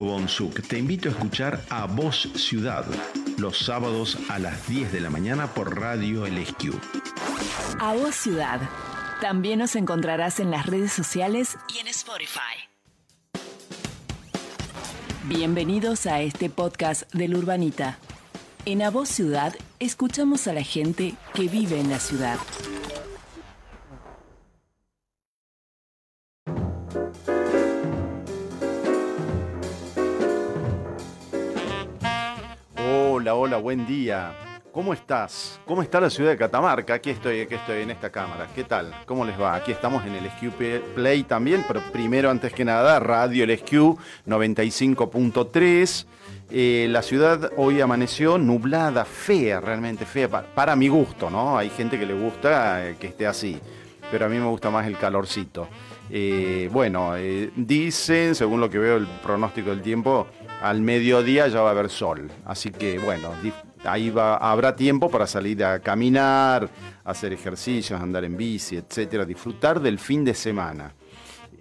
Bonsuk, te invito a escuchar a Voz Ciudad los sábados a las 10 de la mañana por Radio LSQ. A Voz Ciudad. También nos encontrarás en las redes sociales y en Spotify. Bienvenidos a este podcast del Urbanita. En A Voz Ciudad escuchamos a la gente que vive en la ciudad. Buen día. ¿Cómo estás? ¿Cómo está la ciudad de Catamarca? Aquí estoy, aquí estoy en esta cámara. ¿Qué tal? ¿Cómo les va? Aquí estamos en el SQ Play también, pero primero, antes que nada, Radio El SQ 95.3. Eh, la ciudad hoy amaneció nublada, fea, realmente fea, para, mi gusto, ¿no? Hay gente que le gusta eh, que esté así, pero a mí me gusta más el calorcito. Eh, bueno, dicen, según lo que veo el pronóstico del tiempo, al mediodía ya va a haber sol. Así que bueno, ahí va, habrá tiempo para salir a caminar, hacer ejercicios, andar en bici, etcétera, disfrutar del fin de semana.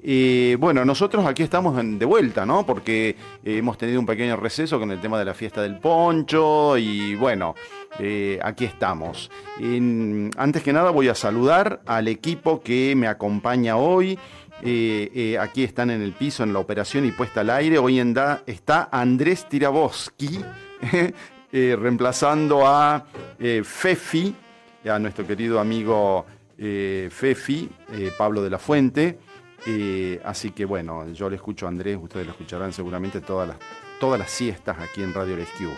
Eh, bueno, nosotros aquí estamos de vuelta, ¿no? Porque eh, hemos tenido un pequeño receso con el tema de la fiesta del poncho y bueno, eh, aquí estamos. antes que nada voy a saludar al equipo que me acompaña hoy. Aquí están en el piso en la operación y puesta al aire. Hoy en da está Andrés Tiraboski, reemplazando a Fefi, a nuestro querido amigo Fefi, Pablo de la Fuente. Eh, así que bueno, yo le escucho a Andrés, ustedes lo escucharán seguramente todas las, todas las siestas aquí en Radio Rescue.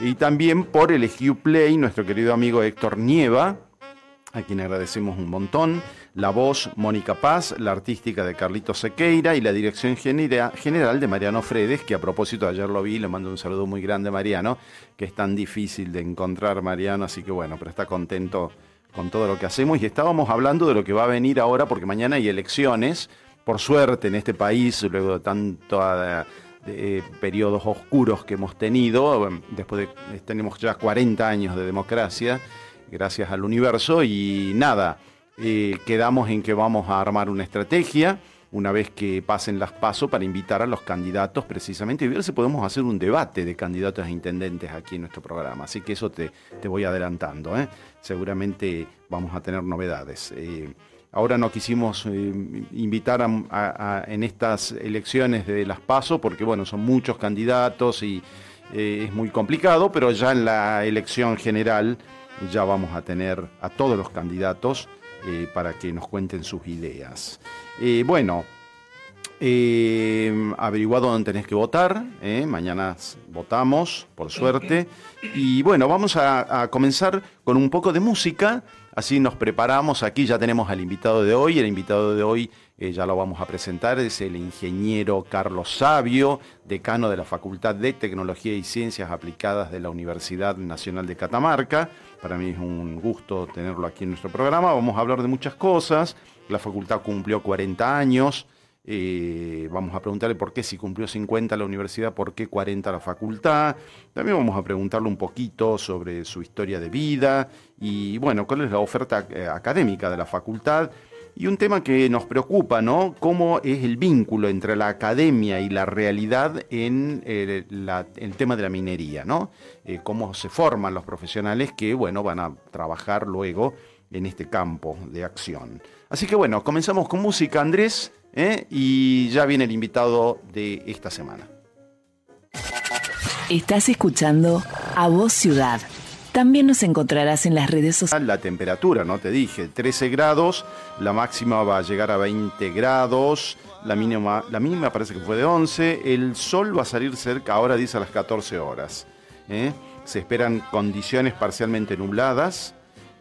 Y también por el Rescue Play, nuestro querido amigo Héctor Nieva, a quien agradecemos un montón, la voz Mónica Paz, la artística de Carlito Sequeira y la dirección general de Mariano Fredes, que a propósito ayer lo vi, le mando un saludo muy grande a Mariano, que es tan difícil de encontrar Mariano, así que bueno, pero está contento con todo lo que hacemos. Y estábamos hablando de lo que va a venir ahora porque mañana hay elecciones, por suerte en este país, luego de tantos eh, periodos oscuros que hemos tenido, después de, tenemos ya 40 años de democracia, gracias al universo y nada, eh, quedamos en que vamos a armar una estrategia una vez que pasen las pasos para invitar a los candidatos precisamente y ver si podemos hacer un debate de candidatos a intendentes aquí en nuestro programa. Así que eso te, voy adelantando. ¿eh? Seguramente vamos a tener novedades. Eh, ahora no quisimos invitar en estas elecciones de las pasos porque bueno, son muchos candidatos y es muy complicado, pero ya en la elección general ya vamos a tener a todos los candidatos para que nos cuenten sus ideas. Eh, bueno, eh, averiguado dónde tenés que votar. Eh, mañana votamos, por suerte. Y bueno, vamos a, comenzar con un poco de música. Así nos preparamos. Aquí ya tenemos al invitado de hoy. El invitado de hoy ya lo vamos a presentar. Es el ingeniero Carlos Sabio, decano de la Facultad de Tecnología y Ciencias Aplicadas de la Universidad Nacional de Catamarca. Para mí es un gusto tenerlo aquí en nuestro programa. Vamos a hablar de muchas cosas. La facultad cumplió 40 años. Eh, vamos a preguntarle por qué si cumplió 50 la universidad, por qué 40 la facultad. También vamos a preguntarle un poquito sobre su historia de vida y bueno, cuál es la oferta eh, académica de la facultad. Y un tema que nos preocupa, ¿no? ¿Cómo es el vínculo entre la academia y la realidad en eh, el, tema de la minería, ¿no? cómo se forman los profesionales que, bueno, van a trabajar luego en este campo de acción. Así que bueno, comenzamos con música, Andrés, ¿eh? y ya viene el invitado de esta semana. Estás escuchando A Voz Ciudad. También nos encontrarás en las redes sociales. La temperatura, no te dije, 13 grados, la máxima va a llegar a 20 grados, la mínima, la mínima parece que fue de 11, el sol va a salir cerca, ahora dice a las 14 horas. ¿eh? Se esperan condiciones parcialmente nubladas,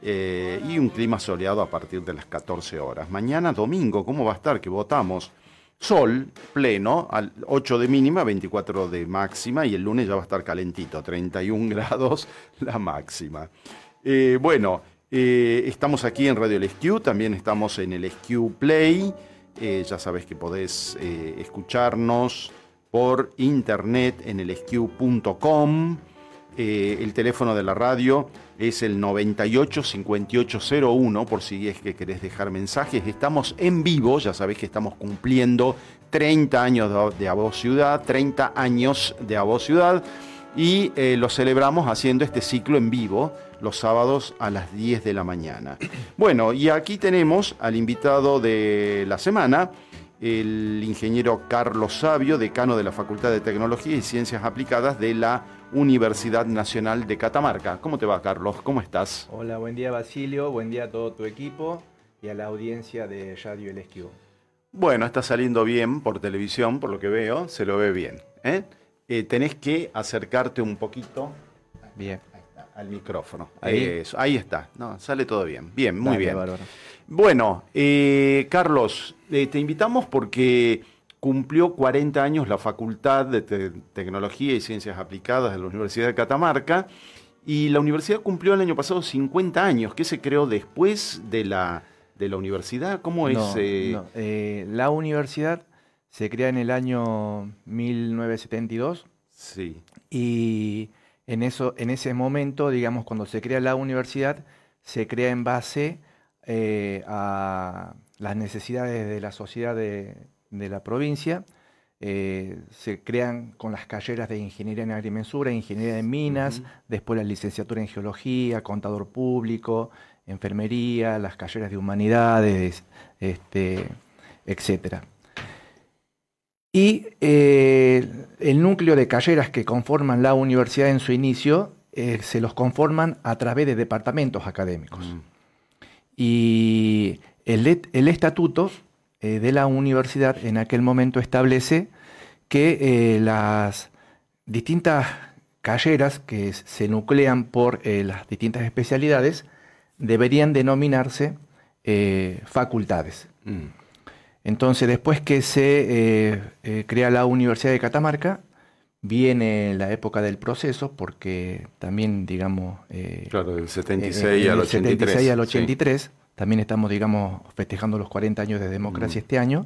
eh, y un clima soleado a partir de las 14 horas. Mañana domingo, ¿cómo va a estar? Que votamos sol pleno, al 8 de mínima, 24 de máxima y el lunes ya va a estar calentito, 31 grados la máxima. Eh, bueno, eh, estamos aquí en Radio El también estamos en el SQ Play, ya sabes que podés escucharnos por internet en el Eh, el teléfono de la radio es el 98 5801 por si es que querés dejar mensajes. Estamos en vivo, ya sabés que estamos cumpliendo 30 años de, Abo Ciudad, 30 años de Abo Ciudad y eh, lo celebramos haciendo este ciclo en vivo los sábados a las 10 de la mañana. Bueno, y aquí tenemos al invitado de la semana, el ingeniero Carlos Sabio, decano de la Facultad de Tecnología y Ciencias Aplicadas de la Universidad Nacional de Catamarca. ¿Cómo te va, Carlos? ¿Cómo estás? Hola, buen día, Basilio. Buen día a todo tu equipo y a la audiencia de Radio El Esquivo. Bueno, está saliendo bien por televisión, por lo que veo, se lo ve bien. ¿eh? Eh, tenés que acercarte un poquito bien. al micrófono. Ahí, ahí está. No, sale todo bien. Bien, muy bien. Bueno, eh, Carlos, te invitamos porque cumplió 40 años la Facultad de Tecnología y Ciencias Aplicadas de la Universidad de Catamarca y la universidad cumplió el año pasado 50 años. ¿Qué se creó después de la, de la universidad? ¿Cómo es? Eh? Eh, la universidad se crea en el año 1972. Sí. Y en, eso, en ese momento, digamos, cuando se crea la universidad, se crea en base eh, a las necesidades de la sociedad de, de la provincia. Eh, se crean con las carreras de ingeniería en agrimensura, ingeniería en minas, después la licenciatura en geología, contador público, enfermería, las carreras de humanidades, este, etc. Y eh, el núcleo de carreras que conforman la universidad en su inicio eh, se los conforman a través de departamentos académicos. Y el, el estatuto eh, de la universidad en aquel momento establece que eh, las distintas carreras que se nuclean por eh, las distintas especialidades deberían denominarse facultades. Mm. Entonces, después que se crea la Universidad de Catamarca, viene la época del proceso, porque también, digamos... claro, del 76 al 83. 76 al 83 también estamos, digamos, festejando los 40 años de democracia este año.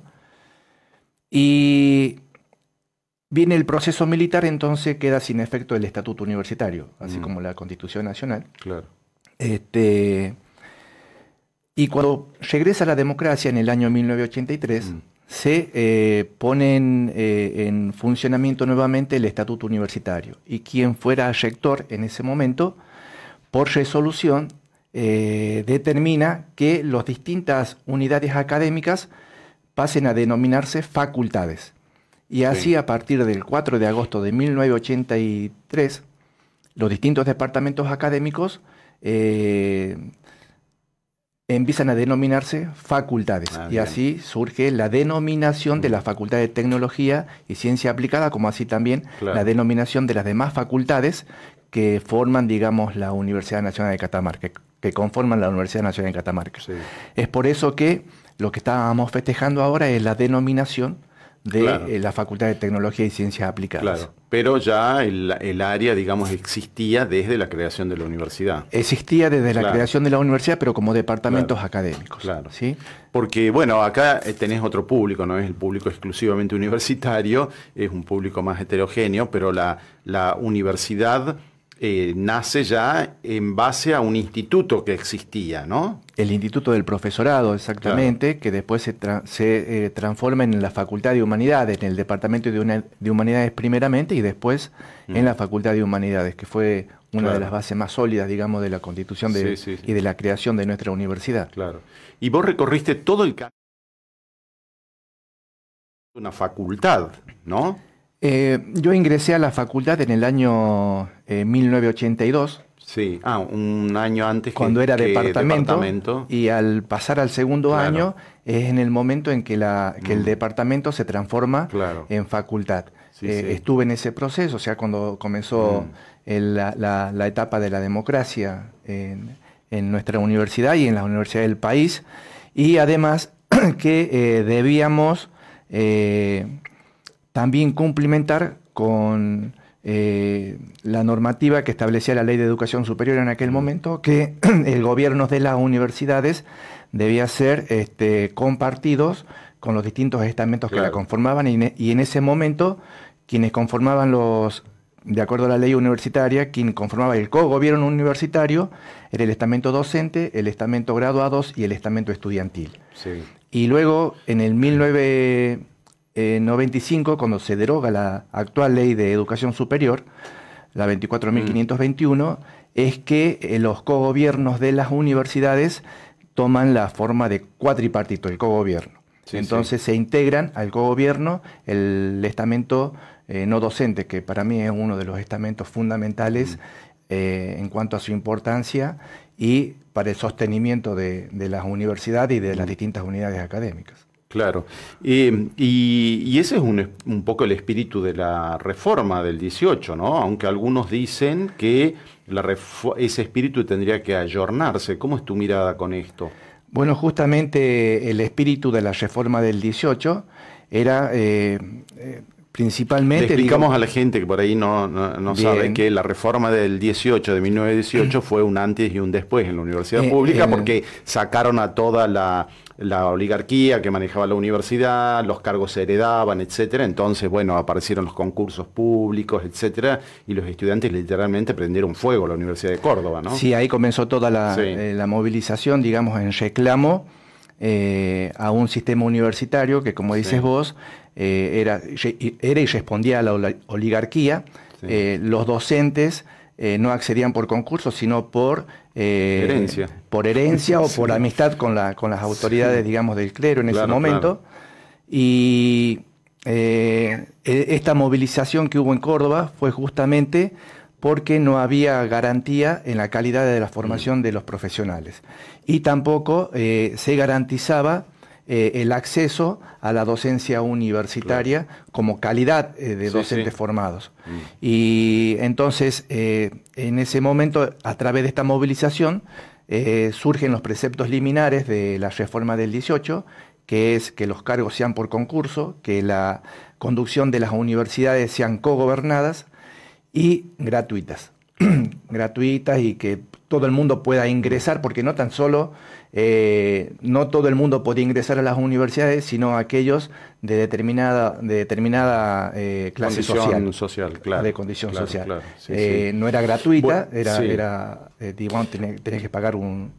Y viene el proceso militar, entonces queda sin efecto el estatuto universitario, así como la Constitución Nacional. Claro. Este, y cuando regresa la democracia en el año 1983, se eh, pone eh, en, funcionamiento nuevamente el estatuto universitario. Y quien fuera rector en ese momento, por resolución, eh, determina que las distintas unidades académicas pasen a denominarse facultades. Y así a partir del 4 de agosto de 1983, los distintos departamentos académicos eh, empiezan a denominarse facultades. Ah, y así surge la denominación de la Facultad de Tecnología y Ciencia Aplicada, como así también la denominación de las demás facultades que forman, digamos, la Universidad Nacional de Catamarca, que conforman la Universidad Nacional de Catamarca. Es por eso que lo que estábamos festejando ahora es la denominación de eh, la Facultad de Tecnología y Ciencias Aplicadas. Claro, pero ya el, área, digamos, existía desde la creación de la universidad. Existía desde la creación de la universidad, pero como departamentos académicos. Claro. ¿sí? Porque, bueno, acá eh, tenés otro público, no es el público exclusivamente universitario, es un público más heterogéneo, pero la, la universidad eh, nace ya en base a un instituto que existía, ¿no? El Instituto del Profesorado, exactamente, que después se, se eh, transforma en la Facultad de Humanidades, en el Departamento de, de Humanidades primeramente y después mm. en la Facultad de Humanidades, que fue una de las bases más sólidas, digamos, de la constitución y de la creación de nuestra universidad. Claro. Y vos recorriste todo el camino una facultad, ¿no? Eh, yo ingresé a la facultad en el año 1982. Eh, sí, ah, un año antes cuando era departamento, Y al pasar al segundo año es en el momento en que, la, que el mm. departamento se transforma en facultad. Eh, estuve en ese proceso, o sea, cuando comenzó mm. la, etapa de la democracia en, nuestra universidad y en la universidad del país. Y además que debíamos también cumplimentar con eh, la normativa que establecía la ley de educación superior en aquel momento, que el gobierno de las universidades debía ser este, compartidos con los distintos estamentos que la conformaban. Y, en ese momento quienes conformaban los de acuerdo a la ley universitaria, quien conformaba el cogobierno universitario era el estamento docente, el estamento graduados y el estamento estudiantil. Y luego, en el 1995, cuando se deroga la actual ley de educación superior, la 24.521, es que eh, los cogobiernos de las universidades toman la forma de cuatripartito, el cogobierno. Entonces se integran al cogobierno el estamento eh, no docente, que para mí es uno de los estamentos fundamentales eh, en cuanto a su importancia y para el sostenimiento de, las universidades y de las distintas unidades académicas. Claro. y, ese es un, un, poco el espíritu de la reforma del 18, ¿no? Aunque algunos dicen que la ese espíritu tendría que ayornarse. ¿Cómo es tu mirada con esto? Bueno, justamente el espíritu de la reforma del 18 era eh, eh, principalmente... Le explicamos a la gente que por ahí no, no, sabe que la reforma del 18, de 1918, fue un antes y un después en la universidad eh, pública porque sacaron a toda la la oligarquía que manejaba la universidad, los cargos se heredaban, etcétera. Entonces, bueno, aparecieron los concursos públicos, etcétera, y los estudiantes literalmente prendieron fuego a la Universidad de Córdoba, ¿no? Sí, ahí comenzó toda la, eh, movilización, digamos, en reclamo eh, a un sistema universitario que, como dices vos, eh, era, era y respondía a la oligarquía. los docentes no accedían por concursos, sino por eh, herencia. por herencia o por amistad con, la, con las autoridades, digamos, del clero en ese momento. Y eh, e, esta movilización que hubo en Córdoba fue justamente porque no había garantía en la calidad de la formación mm. de los profesionales. Y tampoco eh, se garantizaba el acceso a la docencia universitaria como calidad de docentes formados. Mm. Y entonces, en ese momento, a través de esta movilización, eh, surgen los preceptos liminares de la reforma del 18, que es que los cargos sean por concurso, que la conducción de las universidades sean cogobernadas y gratuitas. gratuitas y que todo el mundo pueda ingresar, porque no tan solo, eh, no todo el mundo podía ingresar a las universidades, sino aquellos de determinada, de determinada eh, clase social. social claro, de condición social. Eh, no era gratuita, era, era digamos, tenés que pagar un,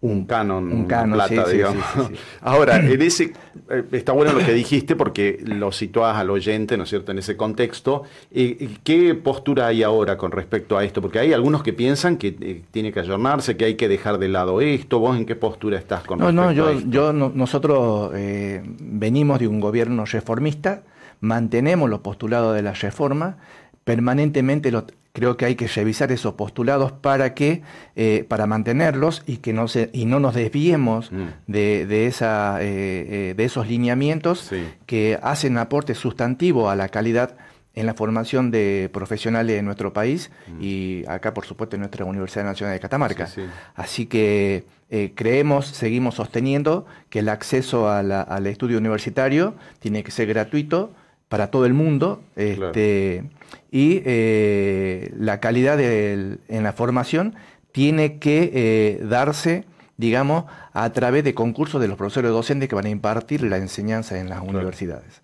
un canon, un canon plata, digamos. Ahora, en ese, eh, está bueno lo que dijiste porque lo situás al oyente, ¿no es cierto?, en ese contexto. Eh, ¿Qué postura hay ahora con respecto a esto? Porque hay algunos que piensan que eh, tiene que ayornarse, que hay que dejar de lado esto. ¿Vos en qué postura estás con no, respecto no, yo, a esto? Yo, nosotros venimos de un gobierno reformista, mantenemos los postulados de la reforma, permanentemente los creo que hay que revisar esos postulados para que eh, para mantenerlos y que no se y no nos desviemos mm. de, esa eh, eh, de esos lineamientos que hacen aporte sustantivo a la calidad en la formación de profesionales en nuestro país mm. y acá por supuesto en nuestra Universidad Nacional de Catamarca. Así que creemos, seguimos sosteniendo que el acceso al estudio universitario tiene que ser gratuito para todo el mundo. Este, y eh, la calidad en la formación tiene que eh, darse, digamos, a través de concursos de los profesores docentes que van a impartir la enseñanza en las universidades.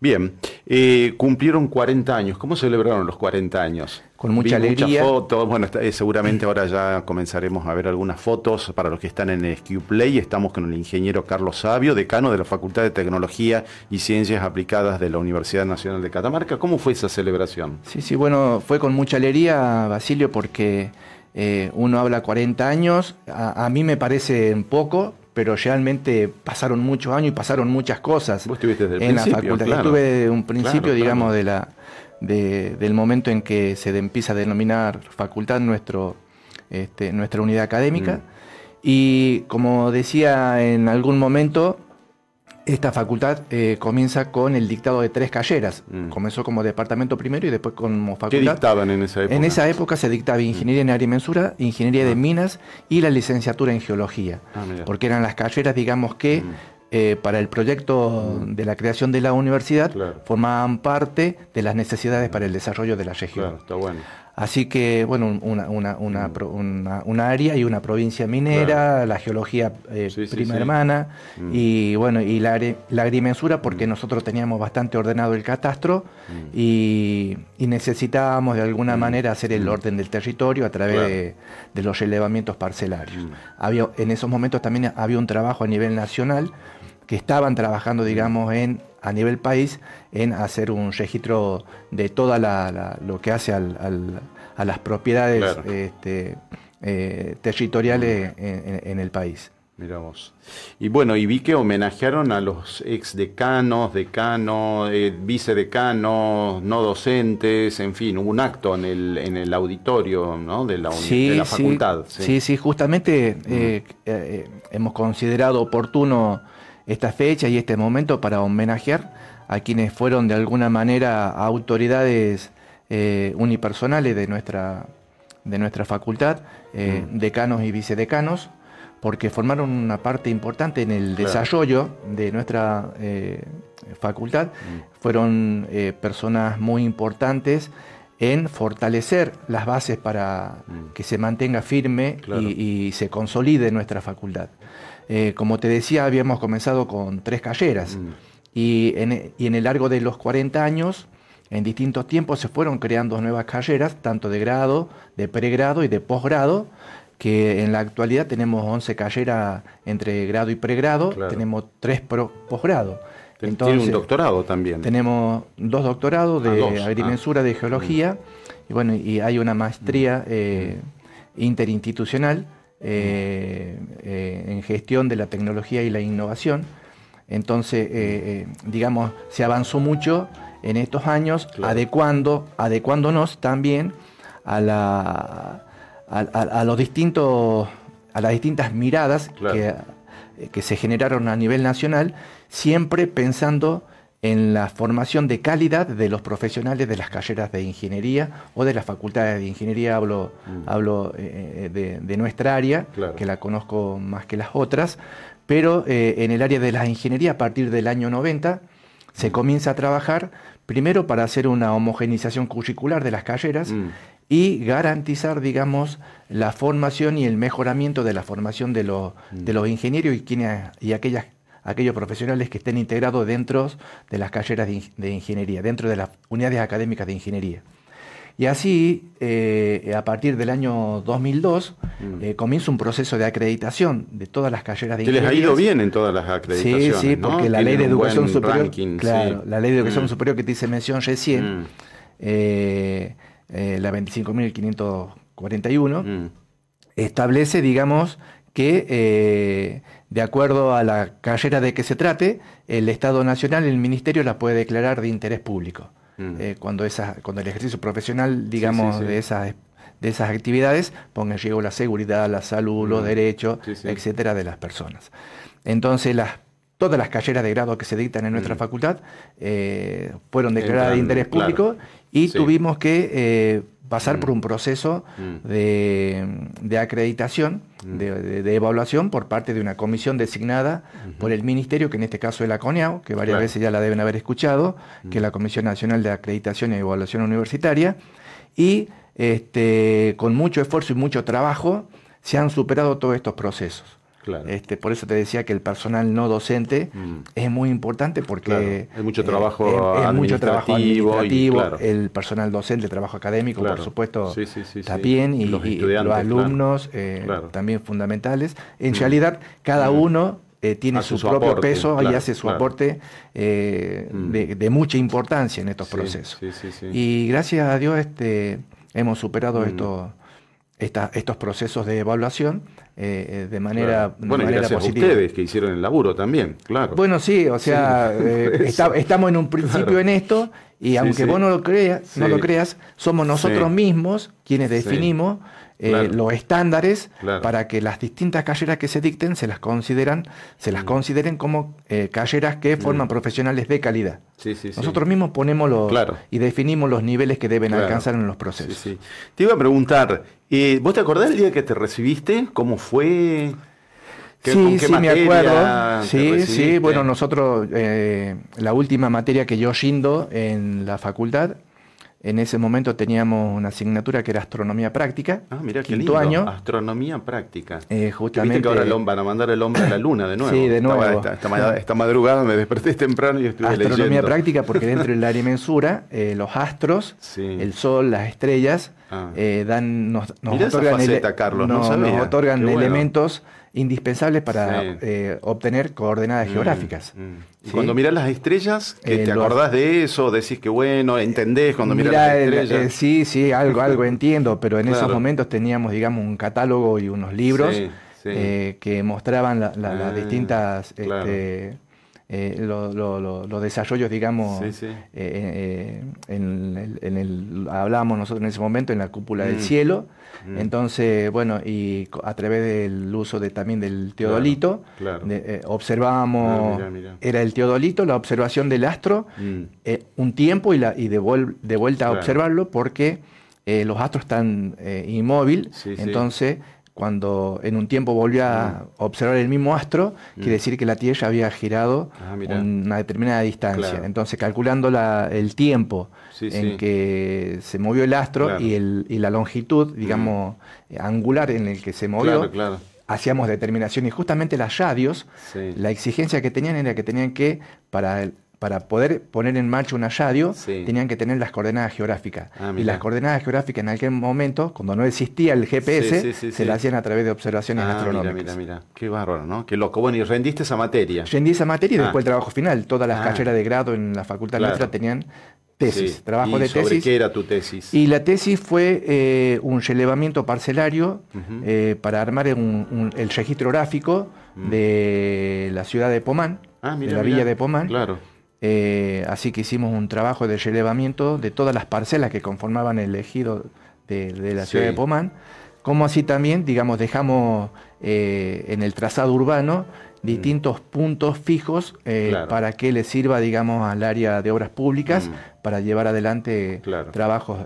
Bien, eh, cumplieron 40 años. ¿Cómo celebraron los 40 años? Con mucha alegría. Muchas fotos. Bueno, eh, seguramente ahora ya comenzaremos a ver algunas fotos para los que están en SQPlay. Estamos con el ingeniero Carlos Sabio, decano de la Facultad de Tecnología y Ciencias Aplicadas de la Universidad Nacional de Catamarca. ¿Cómo fue esa celebración? Sí, sí, bueno, fue con mucha alegría, Basilio, porque eh, uno habla 40 años. A, a mí me parece poco, pero realmente pasaron muchos años y pasaron muchas cosas ¿Vos estuviste desde el en la facultad. Yo estuve desde un principio, digamos, de la, del momento en que se empieza a denominar facultad nuestro, este, nuestra unidad académica. Mm. Y como decía en algún momento, esta facultad eh, comienza con el dictado de tres calleras. Mm. Comenzó como departamento primero y después como facultad. ¿Qué dictaban en esa época? En esa época se dictaba ingeniería en agrimensura, ingeniería de ah. minas y la licenciatura en geología. Ah, porque eran las calleras, digamos que mm. eh, para el proyecto mm. de la creación de la universidad formaban parte de las necesidades para el desarrollo de la región. Claro, está bueno. Así que, bueno, una, una, una, mm. una, área y una provincia minera, la geología eh, prima hermana, mm. y bueno, y la, la agrimensura, porque mm. nosotros teníamos bastante ordenado el catastro y, necesitábamos de alguna manera hacer el orden del territorio a través de, los relevamientos parcelarios. Había, en esos momentos también había un trabajo a nivel nacional que estaban trabajando, digamos, en a nivel país en hacer un registro de toda la, lo que hace al, a las propiedades este, eh, territoriales en, el país. Miramos. Y bueno, y vi que homenajearon a los ex decanos, decanos, eh, vicedecanos, no docentes, en fin, hubo un acto en el, en el auditorio ¿no? de, la, de la facultad. Sí, sí, justamente eh, eh, hemos considerado oportuno esta fecha y este momento para homenajear a quienes fueron de alguna manera autoridades eh, unipersonales de nuestra, de nuestra facultad, eh, mm. decanos y vicedecanos, porque formaron una parte importante en el desarrollo de nuestra eh, facultad. Mm. Fueron personas muy importantes en fortalecer las bases para mm. que se mantenga firme y, se consolide nuestra facultad. Como te decía, habíamos comenzado con tres calleras y en, y en el largo de los 40 años en distintos tiempos se fueron creando nuevas carreras, tanto de grado, de pregrado y de posgrado, que en la actualidad tenemos 11 carreras entre grado y pregrado, tenemos 3 posgrado. Tiene un doctorado también. Tenemos dos doctorados de ah, agrimensura, de ah. geología, y bueno, y hay una maestría mm. eh, interinstitucional eh, eh, en gestión de la tecnología y la innovación. Entonces, digamos, se avanzó mucho en estos años, adecuando, adecuándonos también a, la, a, los distintos, a las distintas miradas que, que, se generaron a nivel nacional, siempre pensando en la formación de calidad de los profesionales de las carreras de ingeniería o de las facultades de ingeniería, hablo, mm. hablo eh, eh, de, nuestra área, que la conozco más que las otras, pero eh, en el área de la ingeniería a partir del año 90, se comienza a trabajar primero para hacer una homogenización curricular de las carreras mm. y garantizar, digamos, la formación y el mejoramiento de la formación de, los, mm. de los ingenieros y, quienes, y aquellas, aquellos profesionales que estén integrados dentro de las carreras de ingeniería, dentro de las unidades académicas de ingeniería. Y así, eh, a partir del año 2002, mm. eh, comienza un proceso de acreditación de todas las carreras de ingeniería. les ha ido bien en todas las acreditaciones. Sí, sí, porque la ley de educación superior. claro, la ley de educación mm. superior que te hice mención recién, mm. eh, la 25.541, establece, digamos, que de acuerdo a la carrera de que se trate, el Estado Nacional, el Ministerio la puede declarar de interés público. Mm. Eh, cuando, esa, cuando el ejercicio profesional, digamos, de esas de esas actividades ponga en riesgo la seguridad, la salud, los mm. derechos, etcétera, de las personas. Entonces, las, todas las carreras de grado que se dictan en nuestra mm. facultad eh, fueron declaradas de interés público y tuvimos que eh, pasar por un proceso de, acreditación, de, evaluación por parte de una comisión designada por el ministerio, que en este caso es la CONEAU, que varias veces ya la deben haber escuchado, que es la Comisión Nacional de Acreditación y Evaluación Universitaria, y este, con mucho esfuerzo y mucho trabajo se han superado todos estos procesos. Este, por eso te decía que el personal no docente mm. es muy importante porque hay mucho trabajo administrativo, mucho trabajo administrativo el personal docente, el trabajo académico, por supuesto, también, y, los, alumnos eh, también fundamentales. En mm. realidad, cada mm. uno eh, tiene su, propio peso y hace su aporte eh, de, mucha importancia en estos procesos. Y gracias a Dios este, hemos superado estos estos procesos de evaluación eh, eh, de manera, bueno, gracias a ustedes que hicieron el laburo también, claro. Bueno, sí, o sea, eh, estamos en un principio en esto y aunque vos no lo creas, no lo creas, somos nosotros mismos quienes definimos eh, los estándares para que las distintas carreras que se dicten se las consideran, se las mm. consideren como eh, carreras que mm. forman profesionales de calidad. Nosotros mismos ponemos los y definimos los niveles que deben alcanzar en los procesos. Te iba a preguntar, eh, ¿vos te acordás del día que te recibiste? ¿Cómo fue? sí, sí, me acuerdo. Sí, sí, bueno, nosotros, la última materia que yo rindo en la facultad en ese momento teníamos una asignatura que era astronomía práctica. Ah, mira qué quinto lindo. año. Astronomía práctica. Eh, justamente. Viste que ahora el van a mandar el hombre a la luna de nuevo. Sí, de nuevo. Esta, esta ma- esta madrugada me desperté temprano y estuve Astronomía leyendo. práctica porque dentro del área mensura eh, los astros, Sí. el sol, las estrellas Ah. eh, dan, nos, nos Mirá otorgan, faceta, Carlos, no nos- otorgan bueno. elementos indispensables para Sí. eh, obtener coordenadas Mm, geográficas. mm. Cuando mirás las estrellas, que Eh, ¿te los- acordás de eso? Decís que bueno, entendés cuando mirás Mirá, las el- estrellas. eh, sí, sí, algo, algo entiendo, pero en esos momentos teníamos, digamos, un catálogo y unos libros Sí, eh, que mostraban la- la- las Ah, distintas, claro. este, eh, lo- lo- lo- los desarrollos, digamos, Sí, sí. eh, eh, en, el, en el- hablábamos nosotros en ese momento en la cúpula del Mm. cielo, Mm. entonces, bueno, y a través del uso de, también del teodolito, claro. de- observábamos, Ah, mirá, mirá. era el teodolito, la observación del astro, Mm. un tiempo y, la, y de, de vuelta Claro. a observarlo porque los astros están inmóvil, Sí, sí. entonces cuando en un tiempo volvió a observar el mismo astro, quiere decir que la Tierra había girado Mm. Ah, una determinada distancia. Claro. Entonces calculando la- el tiempo Sí, en sí. que se movió el astro Claro. Mm. y, el- y la longitud, digamos, angular en el que se movió, Claro, hacíamos determinación y justamente las radios, Sí. la exigencia que tenían era que tenían que, para, el- para poder poner en marcha una radio, Sí. tenían que tener las coordenadas geográficas. Ah, y las coordenadas geográficas en aquel momento, cuando no existía el GPS, Sí, sí, sí, se las hacían a través de observaciones Ah, mira, astronómicas. mira, mira. Qué bárbaro, ¿no? Qué loco. Bueno, y rendiste esa materia. Rendí esa materia y Ah. después el trabajo final. Todas las Ah. carreras de grado en la Facultad Claro. nuestra tenían tesis, trabajo ¿Y de sobre tesis. qué era tu tesis? Y la tesis fue eh, un relevamiento parcelario eh, para armar un- un- el registro gráfico de la ciudad de Pomán, ah, mira, de la mira. villa de Pomán. Claro. Eh, así que hicimos un trabajo de relevamiento de todas las parcelas que conformaban el ejido de, de la ciudad de Pomán, como así también, digamos, dejamos eh, en el trazado urbano distintos puntos fijos eh, Mm. Claro. para que le sirva, digamos, al área de obras públicas Mm. para llevar adelante Claro. trabajos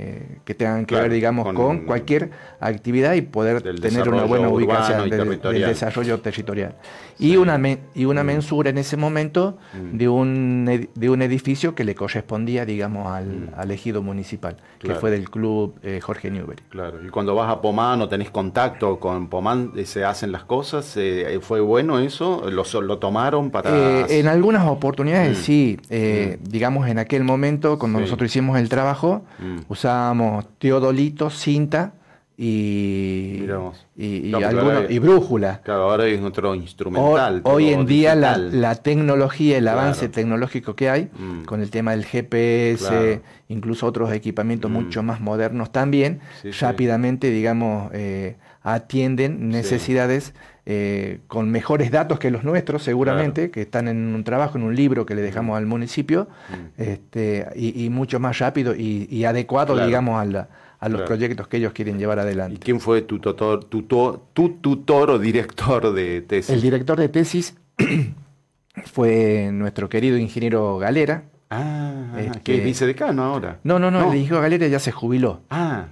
eh, que tengan que Claro, ver, digamos, con- con, cualquier actividad y poder tener una buena ubicación del desarrollo territorial. Y una, me- y una Mm. mensura en ese momento Mm. de, un, de un edificio que le correspondía, digamos, al, Mm. al ejido municipal, Claro. que fue del club eh, Jorge Newbery. Claro, y cuando vas a Pomán o tenés contacto con Pomán, eh, ¿se hacen las cosas? Eh, ¿Fue bueno eso? ¿Lo, lo tomaron para...? En algunas oportunidades Mm. sí, digamos en aquel momento cuando Sí. nosotros hicimos el trabajo, Mm. Usábamos teodolito, cinta y, y, y No, porque alguno- ahora- y brújula. Claro, ahora es otro instrumental. hoy en día la, la tecnología, el Claro. avance tecnológico que hay, Mm. con el tema del GPS, Claro. incluso otros equipamientos Mm. mucho más modernos también, Sí, sí. rápidamente, digamos, eh, atienden necesidades eh, con mejores datos que los nuestros, seguramente, que están en un trabajo, en un libro que le dejamos al municipio, Mm. este, y, y mucho más rápido y, y adecuado, Claro. digamos, a, la- a los Claro. proyectos que ellos quieren llevar ¿Y adelante. quién fue tu tutor, tutor, tu tutor o director de tesis? El director de tesis fue nuestro querido ingeniero Galera. Ah, Este- que es vicedecano ahora. No, no, no, No. el ingeniero Galera ya se jubiló. Ah,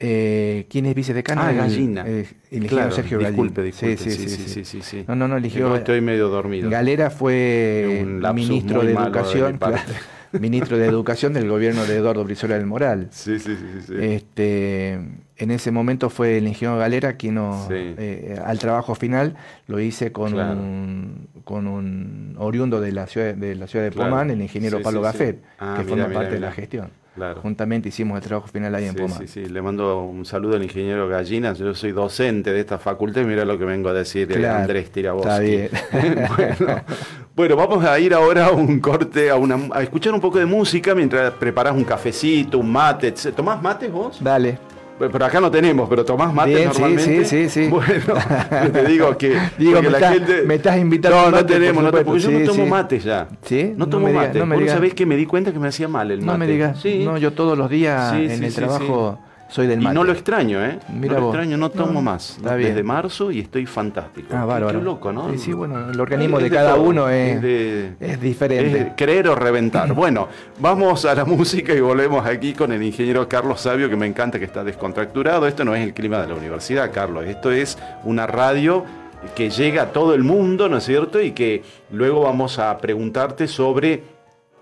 Eh, ¿Quién es vicedecano? ah, Gallina. eh, el Claro, Sergio disculpe, disculpe. Sí, sí, sí. sí. sí, sí. No, no, no, eligió. No, estoy medio dormido. Galera fue ministro de Educación. ministro de Educación del gobierno de Eduardo Brizuela del Moral. Sí, sí, sí, sí. Este, en ese momento fue el ingeniero Galera quien nos, Sí. eh, al trabajo final lo hice con, Claro. un, con un oriundo de la ciudad de, la ciudad de Claro. Pomán, el ingeniero Sí, Pablo. Gafet, Ah, que mira, forma mira, parte de la gestión. Claro. Juntamente hicimos el trabajo final ahí en Sí, sí, sí. Le mando un saludo al ingeniero Gallinas. Yo soy docente de esta facultad y mira lo que vengo a decir de Claro, Andrés Tiraboschi. está bien. bueno, bueno, vamos a ir ahora a un corte, a, una, a escuchar un poco de música mientras preparás un cafecito, un mate. etc. ¿Tomás mates vos? Dale. Pero acá no tenemos, pero tomás mate Bien, sí, normalmente. sí, sí, sí. Bueno, te digo que, Digo, me la gente- me estás invitando No, un no mate, tenemos, por no porque yo no sí, tomo sí. mate ya. ¿Sí? No No tomo digas, mate. no me Vos sabés que me di cuenta que me hacía mal el mate. No me digas. Sí. No, yo todos los días Sí, en sí, el sí, trabajo soy del Y mate. no lo extraño, ¿eh? Mira no lo extraño, no tomo No, más. está ¿no? bien. Desde marzo y estoy fantástico. Ah, bárbaro. Qué loco, ¿no? Sí, sí, bueno, el organismo Es de cada uno es, de- es diferente. es creer o reventar. Bueno, vamos a la música y volvemos aquí con el ingeniero Carlos Sabio, que me encanta que está descontracturado. Esto no es el clima de la universidad, Carlos. Esto es una radio que llega a todo el mundo, ¿no es cierto? Y que luego vamos a preguntarte sobre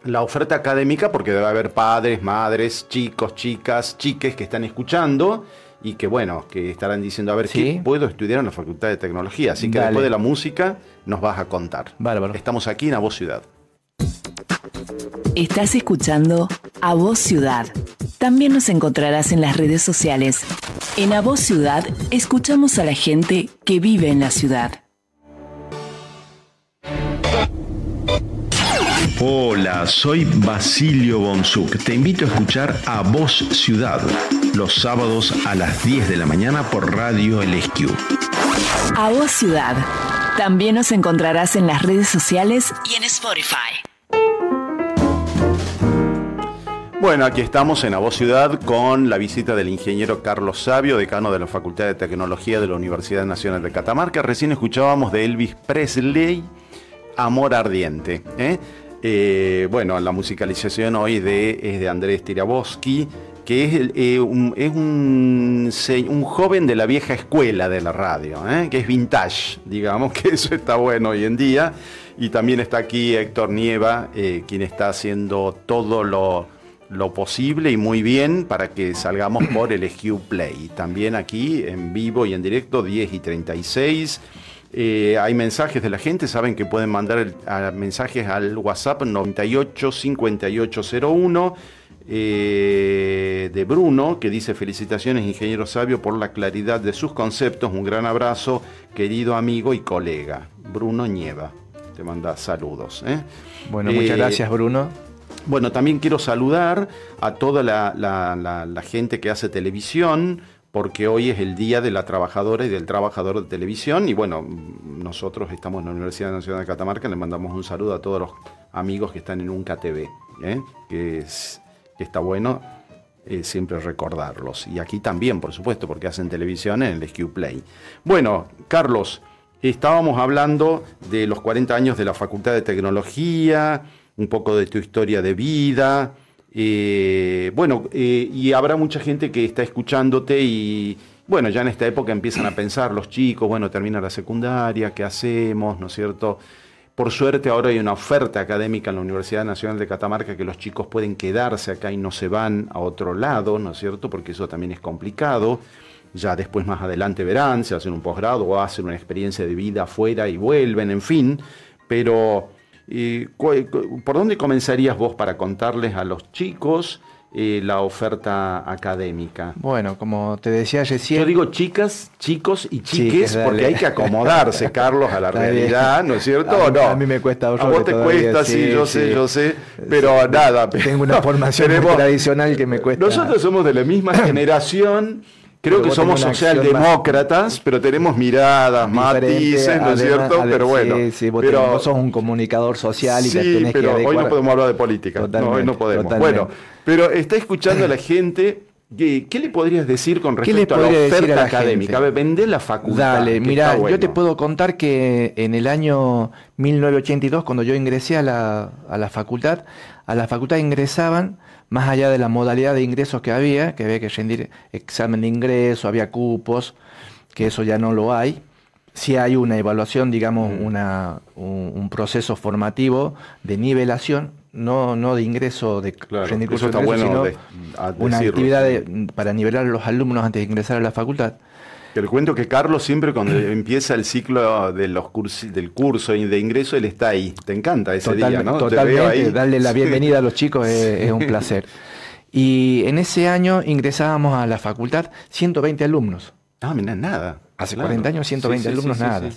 la oferta académica, porque debe haber padres, madres, chicos, chicas, chiques que están escuchando y que bueno, que estarán diciendo, a ver, ¿qué puedo estudiar en la Facultad de Tecnología? Así que después de la música nos vas a contar. Bárbaro. Estamos aquí en A Voz Ciudad. Estás escuchando A Voz Ciudad. También nos encontrarás en las redes sociales. En A Voz Ciudad escuchamos a la gente que vive en la ciudad. Hola, soy Basilio Bonsuk. Te invito a escuchar A Voz Ciudad los sábados a las 10 de la mañana por Radio LSQ. A Voz Ciudad. También nos encontrarás en las redes sociales y en Spotify. Bueno, aquí estamos en A Voz Ciudad con la visita del ingeniero Carlos Sabio, decano de la Facultad de Tecnología de la Universidad Nacional de Catamarca. Recién escuchábamos de Elvis Presley, Amor Ardiente. ¿eh? Eh, bueno, la musicalización hoy de, es de Andrés Tirabosky, que es, eh, un, joven de la vieja escuela de la radio, ¿eh? que es vintage, digamos, que eso está bueno hoy en día. Y también está aquí Héctor Nieva, quien está haciendo todo lo, lo, posible y muy bien para que salgamos por el SQ Play. También aquí en vivo y en directo, 10 y 36. Eh, hay mensajes de la gente, saben que pueden mandar mensajes al WhatsApp 98 5801 eh, de Bruno, que dice felicitaciones, ingeniero sabio, por la claridad de sus conceptos. Un gran abrazo, querido amigo y colega. Bruno Nieva, te manda saludos. ¿eh? Bueno, muchas gracias, Bruno. Bueno, también quiero saludar a toda la gente que hace televisión porque hoy es el Día de la Trabajadora y del Trabajador de Televisión. Y bueno, nosotros estamos en la Universidad Nacional de Catamarca, le mandamos un saludo a todos los amigos que están en un KTV, ¿eh? que, es, está bueno eh, siempre recordarlos. Y aquí también, por supuesto, porque hacen televisión en el SQ Play. Bueno, Carlos, estábamos hablando de los 40 años de la Facultad de Tecnología, un poco de tu historia de vida. Eh, bueno, eh, y habrá mucha gente que está escuchándote y, bueno, ya en esta época empiezan a pensar los chicos, bueno, termina la secundaria, ¿qué hacemos? ¿No es cierto? Por suerte ahora hay una oferta académica en la Universidad Nacional de Catamarca que los chicos pueden quedarse acá y no se van a otro lado, ¿no es cierto? Porque eso también es complicado. Ya después más adelante verán, se hacen un posgrado o hacen una experiencia de vida afuera y vuelven, en fin. Pero ¿Por dónde comenzarías vos para contarles a los chicos eh, la oferta académica? Bueno, como te decía recién... Yo digo chicas, chicos y chiques porque hay que acomodarse, Carlos, a la realidad, ¿no es cierto? A, no? a mí me cuesta. A vos te cuesta, sí, yo sé, yo sé, pero nada. Tengo una formación tradicional que me cuesta. Nosotros somos de la misma generación Creo que somos socialdemócratas, pero tenemos miradas, matices, ¿no es cierto? pero bueno. Sí, sí, vos, pero, sos un comunicador social y sí, tenés pero hoy no podemos hablar de política. no, hoy no podemos. Bueno, pero está escuchando a la gente. ¿Qué, le podrías decir con respecto a la oferta académica? A vender la facultad. Dale, mira, yo te puedo contar que en el año 1982, cuando yo ingresé a la, a la facultad, a la facultad ingresaban más allá de la modalidad de ingresos que había, que había que rendir examen de ingreso, había cupos, que eso ya no lo hay. Sí hay una evaluación, digamos, mm. una, un, proceso formativo de nivelación, no, no de ingreso, de rendir cursos de ingreso, sino una actividad para nivelar a los alumnos antes de ingresar a la facultad. Te cuento que Carlos siempre cuando empieza el ciclo de los del curso de ingreso, él está ahí. Te encanta ese día, ¿no? Totalmente, darle la bienvenida a los chicos es, un placer. Y en ese año ingresábamos a la facultad 120 alumnos. Ah, mira, nada. Hace 40 años 120 alumnos, nada.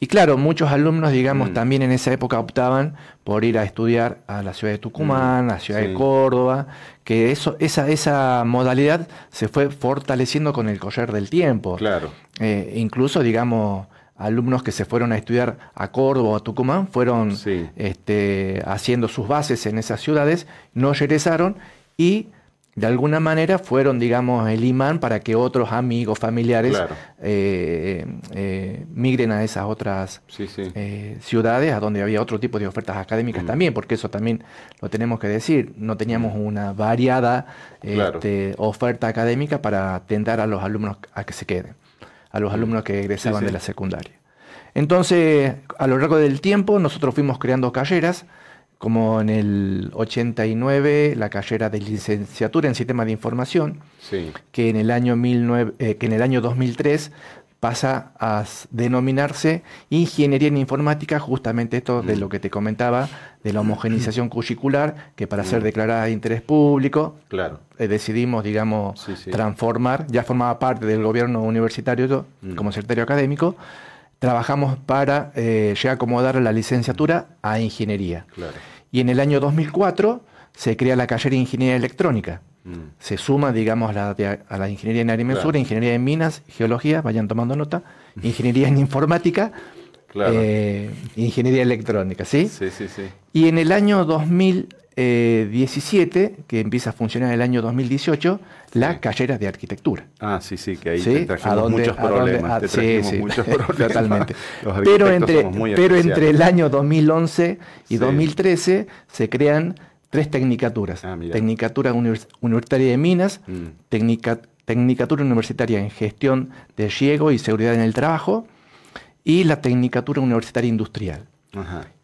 Y claro, muchos alumnos, digamos, mm. también en esa época optaban por ir a estudiar a la ciudad de Tucumán, mm, a la ciudad de Córdoba, que eso, esa, esa modalidad se fue fortaleciendo con el correr del tiempo. Claro. Eh, incluso, digamos, alumnos que se fueron a estudiar a Córdoba o a Tucumán fueron este, haciendo sus bases en esas ciudades, no regresaron y de alguna manera fueron, digamos, el imán para que otros amigos, familiares eh, eh, migren a esas otras eh, ciudades, a donde había otro tipo de ofertas académicas mm. también, porque eso también lo tenemos que decir, no teníamos mm. una variada este, oferta académica para atentar a los alumnos a que se queden, a los mm. alumnos que egresaban de la secundaria. Entonces, a lo largo del tiempo, nosotros fuimos creando carreras como en el 89 la carrera de licenciatura en Sistema de Información, que, en el año eh, que en el año 2003 pasa a denominarse Ingeniería en Informática, justamente esto de mm. lo que te comentaba, de la homogenización curricular, que para ser mm. declarada de interés público, claro. Eh, decidimos, digamos, transformar, ya formaba parte del gobierno universitario mm. como secretario académico, trabajamos para eh, ya acomodar la licenciatura a ingeniería. Y en el año 2004 se crea la carrera de ingeniería electrónica. Mm. Se suma, digamos, a la, ingeniería en agrimensura, ingeniería en minas, geología, vayan tomando nota, ingeniería en informática, eh, ingeniería electrónica, ¿sí? Sí, sí, sí. Y en el año 2000 17, eh, que empieza a funcionar en el año 2018, la carrera de arquitectura. Ah, sí, sí, que ahí te trajimos muchos problemas. sí, sí, muchos problemas. Totalmente. pero entre, pero entre el año 2011 y 2013 se crean tres tecnicaturas. Ah, tecnicatura Universitaria de Minas, mm. Tecnicatura Universitaria en Gestión de Riego y Seguridad en el Trabajo y la Tecnicatura Universitaria Industrial.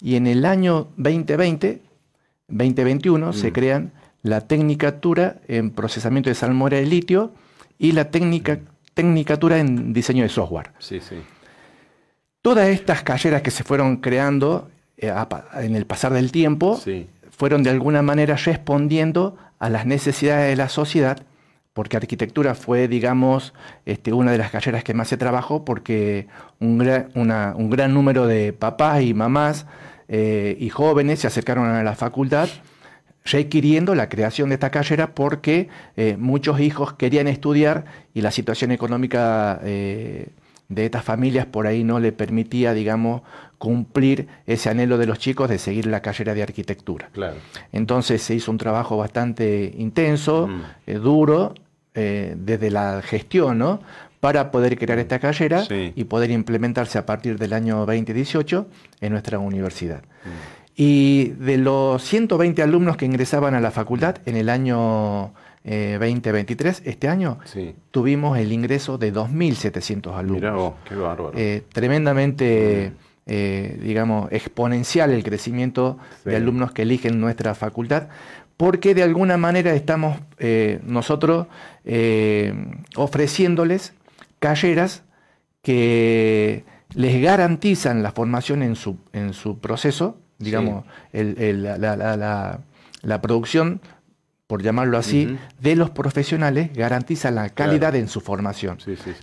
Y en el año 2020 2021 se mm. crean la Tecnicatura en Procesamiento de Salmora de Litio y la técnica, Tecnicatura en Diseño de Software. Sí, sí. Todas estas carreras que se fueron creando eh, en el pasar del tiempo fueron de alguna manera respondiendo a las necesidades de la sociedad, porque arquitectura fue, digamos, este, una de las carreras que más se trabajó, porque un un gran número de papás y mamás eh, y jóvenes se acercaron a la facultad requiriendo la creación de esta carrera porque eh, muchos hijos querían estudiar y la situación económica eh, de estas familias por ahí no le permitía, digamos, cumplir ese anhelo de los chicos de seguir la carrera de arquitectura. Entonces se hizo un trabajo bastante intenso, mm. duro, desde la gestión, ¿no? Para poder crear esta carrera y poder implementarse a partir del año 2018 en nuestra universidad. Mm. Y de los 120 alumnos que ingresaban a la facultad en el año 2023, eh, este año, tuvimos el ingreso de 2.700 alumnos. Mirá qué bárbaro. Eh, tremendamente, eh, digamos, exponencial el crecimiento de alumnos que eligen nuestra facultad, porque de alguna manera estamos nosotros ofreciéndoles calleras que les garantizan la formación en su, en su proceso, digamos, la, producción, por llamarlo así, de los profesionales garantiza la calidad en su formación.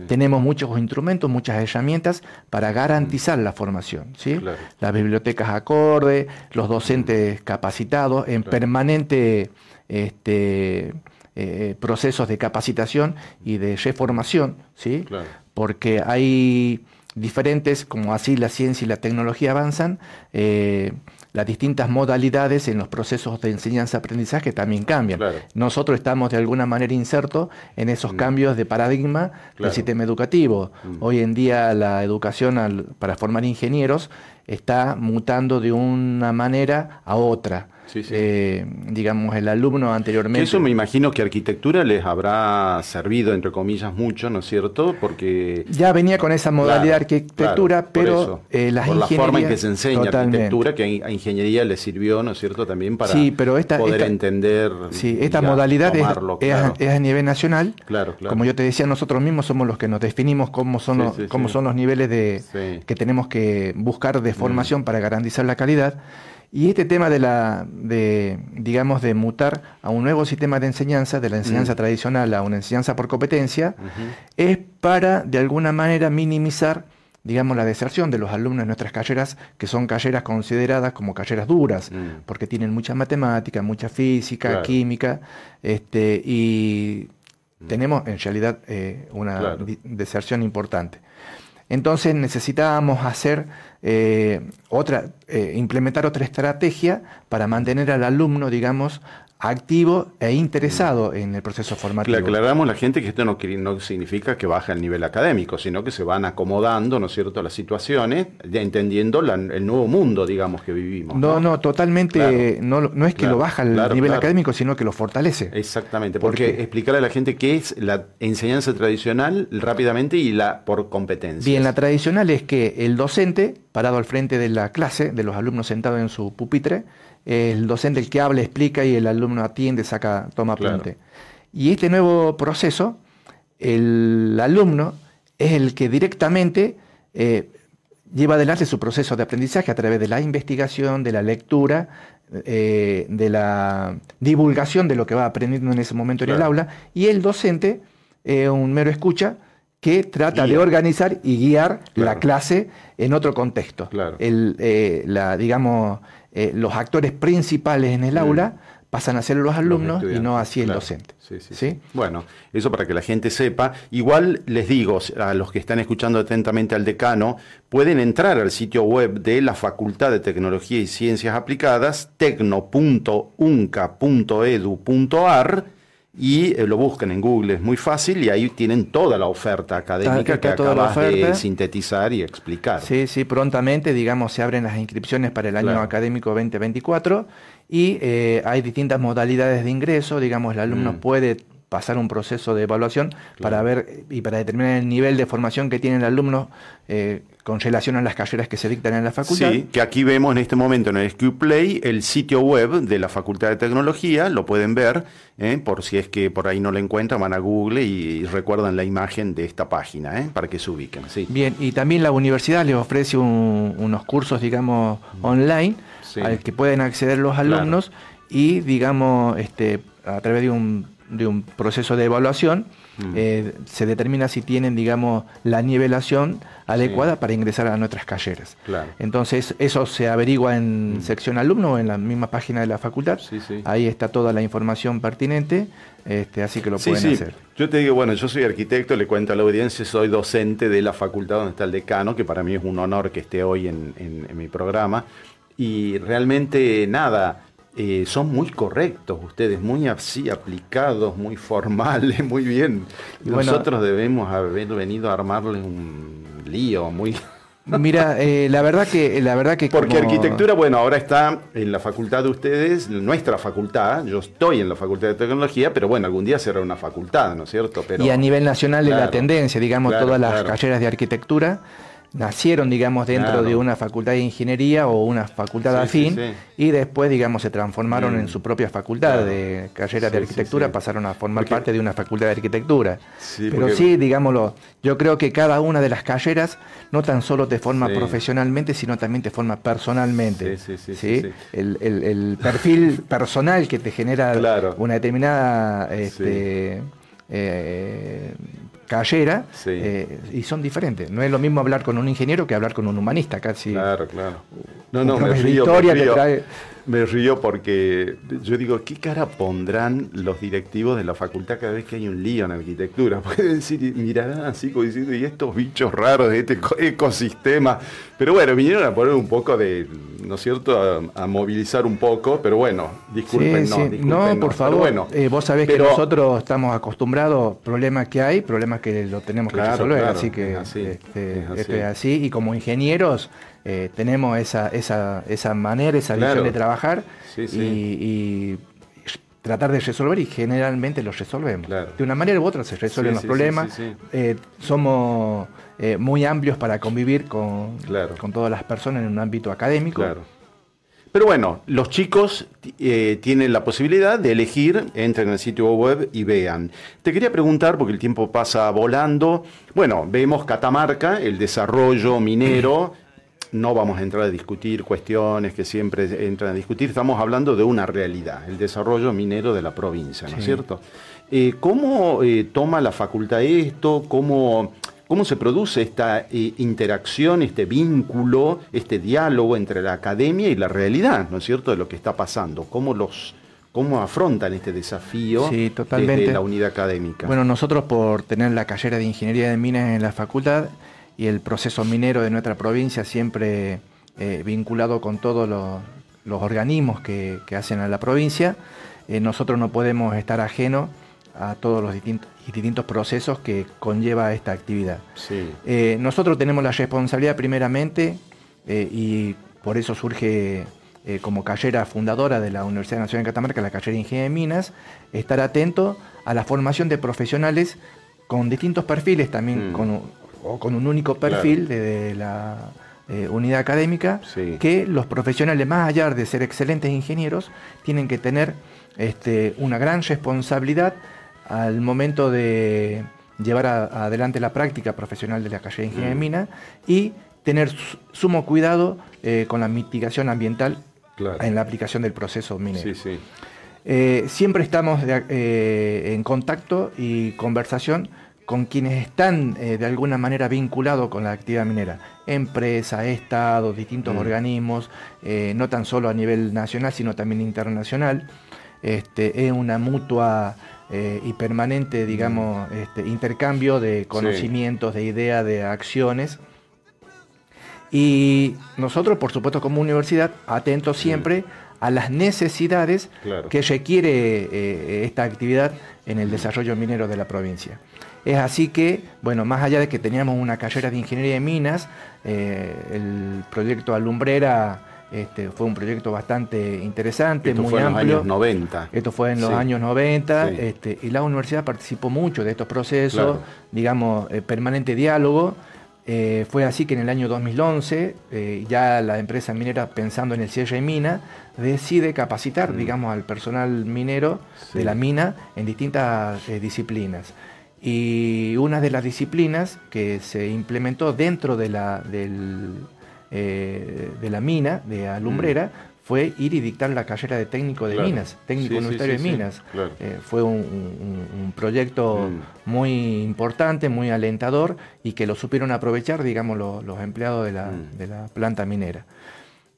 Tenemos muchos instrumentos, muchas herramientas para garantizar la formación. ¿sí? Las bibliotecas acorde, los docentes capacitados en permanente este, eh, procesos de capacitación y de reformación, ¿sí? Porque hay diferentes, como así la ciencia y la tecnología avanzan, eh, las distintas modalidades en los procesos de enseñanza-aprendizaje también cambian. Nosotros estamos de alguna manera insertos en esos mm. cambios de paradigma del sistema educativo. Mm. Hoy en día la educación para formar ingenieros está mutando de una manera a otra. Eh, digamos, el alumno anteriormente. eso me imagino que arquitectura les habrá servido, entre comillas, mucho, ¿no es cierto? Porque... Ya venía con esa modalidad de arquitectura, pero eh, las por la forma en que se enseña arquitectura, que a ingeniería le sirvió, ¿no es cierto?, también para poder entender... Sí, esta modalidad es, a nivel nacional. Claro, claro. Como yo te decía, nosotros mismos somos los que nos definimos cómo son, los, cómo son los niveles de, que tenemos que buscar de formación mm. para garantizar la calidad. Y este tema de la, de, digamos, de mutar a un nuevo sistema de enseñanza, de la enseñanza mm. tradicional a una enseñanza por competencia, es para, de alguna manera, minimizar, digamos, la deserción de los alumnos de nuestras carreras, que son carreras consideradas como carreras duras, mm. porque tienen mucha matemática, mucha física, química, este, y mm. tenemos en realidad eh, una deserción importante. Entonces necesitábamos hacer eh, otra, eh, implementar otra estrategia para mantener al alumno, digamos, activo e interesado en el proceso formativo. Le aclaramos a la gente que esto no, no significa que baje el nivel académico, sino que se van acomodando, ¿no es cierto?, las situaciones, ya entendiendo el nuevo mundo, digamos, que vivimos. No, no, totalmente, no, no, es que lo baja el nivel académico, sino que lo fortalece. Exactamente, porque, explicarle a la gente qué es la enseñanza tradicional rápidamente y la por competencia. Bien, la tradicional es que el docente parado al frente de la clase, de los alumnos sentados en su pupitre, el docente el que habla, explica y el alumno atiende, saca, toma apunte. Y este nuevo proceso, el alumno es el que directamente eh, lleva adelante su proceso de aprendizaje a través de la investigación, de la lectura, eh, de la divulgación de lo que va aprendiendo en ese momento en el aula, y el docente, es un mero escucha, que trata de organizar y guiar la clase en otro contexto. El, eh, la, digamos, los actores principales en el aula pasan a ser los alumnos y no así el docente. Sí, sí, Bueno, eso para que la gente sepa. Igual les digo a los que están escuchando atentamente al decano, pueden entrar al sitio web de la Facultad de Tecnología y Ciencias Aplicadas, tecno.unca.edu.ar y eh, lo buscan en Google, es muy fácil y ahí tienen toda la oferta académica que acabas de sintetizar y explicar. Sí, sí, prontamente, digamos, se abren las inscripciones para el año académico 2024 y eh, hay distintas modalidades de ingreso, digamos, el alumno mm. puede pasar un proceso de evaluación para ver y para determinar el nivel de formación que tiene el alumno eh, con relación a las carreras que se dictan en la facultad. Sí, que aquí vemos en este momento en el SQ Play el sitio web de la Facultad de Tecnología, lo pueden ver, eh, por si es que por ahí no lo encuentran, van a Google y, recuerdan la imagen de esta página, eh, para que se ubiquen. Sí. Bien, y también la universidad les ofrece unos cursos, digamos, online, al que pueden acceder los alumnos y, digamos, este, a través de un de un proceso de evaluación, mm. eh, se determina si tienen, digamos, la nivelación adecuada para ingresar a nuestras carreras. Entonces, eso se averigua en mm. sección alumno o en la misma página de la facultad. Ahí está toda la información pertinente, este, así que lo pueden hacer. Yo te digo, bueno, yo soy arquitecto, le cuento a la audiencia, soy docente de la facultad donde está el decano, que para mí es un honor que esté hoy en, en mi programa. Y realmente nada, eh, son muy correctos ustedes, muy así aplicados, muy formales, muy bien. Nosotros debemos haber venido a armarle un lío muy... Mira, eh, la verdad que la verdad que porque arquitectura, bueno, ahora está en la facultad de ustedes, nuestra facultad. Yo estoy en la facultad de tecnología, pero bueno, algún día será una facultad, ¿no es cierto? Pero y a nivel nacional es la tendencia, digamos, todas las carreras de arquitectura nacieron, digamos, dentro de una facultad de ingeniería o una facultad afín y después, digamos, se transformaron en mm. su propia facultad de carrera de arquitectura, pasaron a formar parte de una facultad de arquitectura. Pero sí, digámoslo, yo creo que cada una de las carreras no tan solo te forma profesionalmente, sino también te forma personalmente. Sí, el, el, perfil personal que te genera una determinada... Este, eh, cayera eh, y son diferentes. No es lo mismo hablar con un ingeniero que hablar con un humanista, casi. Claro, claro. No, no, me río, me río, me río porque yo digo, ¿qué cara pondrán los directivos de la facultad cada vez que hay un lío en arquitectura? Pueden decir, mirarán así como diciendo, y estos bichos raros de este ecosistema. Pero bueno, vinieron a poner un poco de, ¿no es cierto?, a, movilizar un poco, pero bueno, disculpen, no, no, por favor. Bueno, eh, vos sabés que nosotros estamos acostumbrados, problemas que hay, problemas que lo tenemos que resolver, así que este, Esto es así. Y como ingenieros eh, tenemos esa, esa, esa, manera, esa visión de trabajar Y, tratar de resolver y generalmente los resolvemos. De una manera u otra se resuelven los problemas. Eh, somos eh, muy amplios para convivir con, con todas las personas en un ámbito académico. Pero bueno, los chicos tienen la posibilidad de elegir, entren en el sitio web y vean. Te quería preguntar, porque el tiempo pasa volando, bueno, vemos Catamarca, el desarrollo minero, no vamos a entrar a discutir cuestiones que siempre entran a discutir, estamos hablando de una realidad, el desarrollo minero de la provincia, ¿no es cierto? Eh, ¿Cómo eh, toma la facultad esto? ¿Cómo, cómo se produce esta eh, interacción, este vínculo, este diálogo entre la academia y la realidad, ¿no es cierto?, de lo que está pasando. ¿Cómo los, ¿Cómo afrontan este desafío sí, totalmente. desde la unidad académica? Bueno, nosotros por tener la carrera de Ingeniería de Minas en la facultad, y el proceso minero de nuestra provincia siempre eh, vinculado con todos los, organismos que, hacen a la provincia, eh, nosotros no podemos estar ajenos a todos los distintos, distintos procesos que conlleva esta actividad. Eh, nosotros tenemos la responsabilidad primeramente y por eso surge como carrera fundadora de la Universidad Nacional de Catamarca, la carrera de Ingeniería de Minas, estar atento a la formación de profesionales con distintos perfiles, también mm. con o con un único perfil de, la eh, unidad académica, que los profesionales, más allá de ser excelentes ingenieros, tienen que tener este, una gran responsabilidad al momento de llevar adelante la práctica profesional de la carrera de ingeniería de mm. mina y tener sumo cuidado eh, con la mitigación ambiental en la aplicación del proceso minero. Eh, siempre estamos en contacto y conversación con quienes están de alguna manera vinculados con la actividad minera, empresas, estados, distintos mm. organismos, no tan solo a nivel nacional, sino también internacional. Este, es una mutua y permanente, digamos, mm. este, intercambio de conocimientos, de ideas, de acciones y nosotros, por supuesto, como universidad, atentos siempre a las necesidades que requiere eh, esta actividad en el desarrollo minero de la provincia. Es así que, bueno, más allá de que teníamos una carrera de ingeniería de minas, eh, el proyecto Alumbrera este, fue un proyecto bastante interesante, Esto muy fue amplio. En los años 90. Esto fue en los años 90, este, y la universidad participó mucho de estos procesos, digamos, eh, permanente diálogo. Eh, fue así que en el año 2011, eh, ya la empresa minera, pensando en el cierre de mina, decide capacitar, mm. digamos, al personal minero de la mina en distintas disciplinas. Y una de las disciplinas que se implementó dentro de la, de la mina, de alumbrera, mm fue ir y dictar la carrera de técnico de minas, técnico universitario de minas. Eh, fue un, proyecto mm. muy importante, muy alentador y que lo supieron aprovechar, digamos, los, empleados mm. de la, planta minera.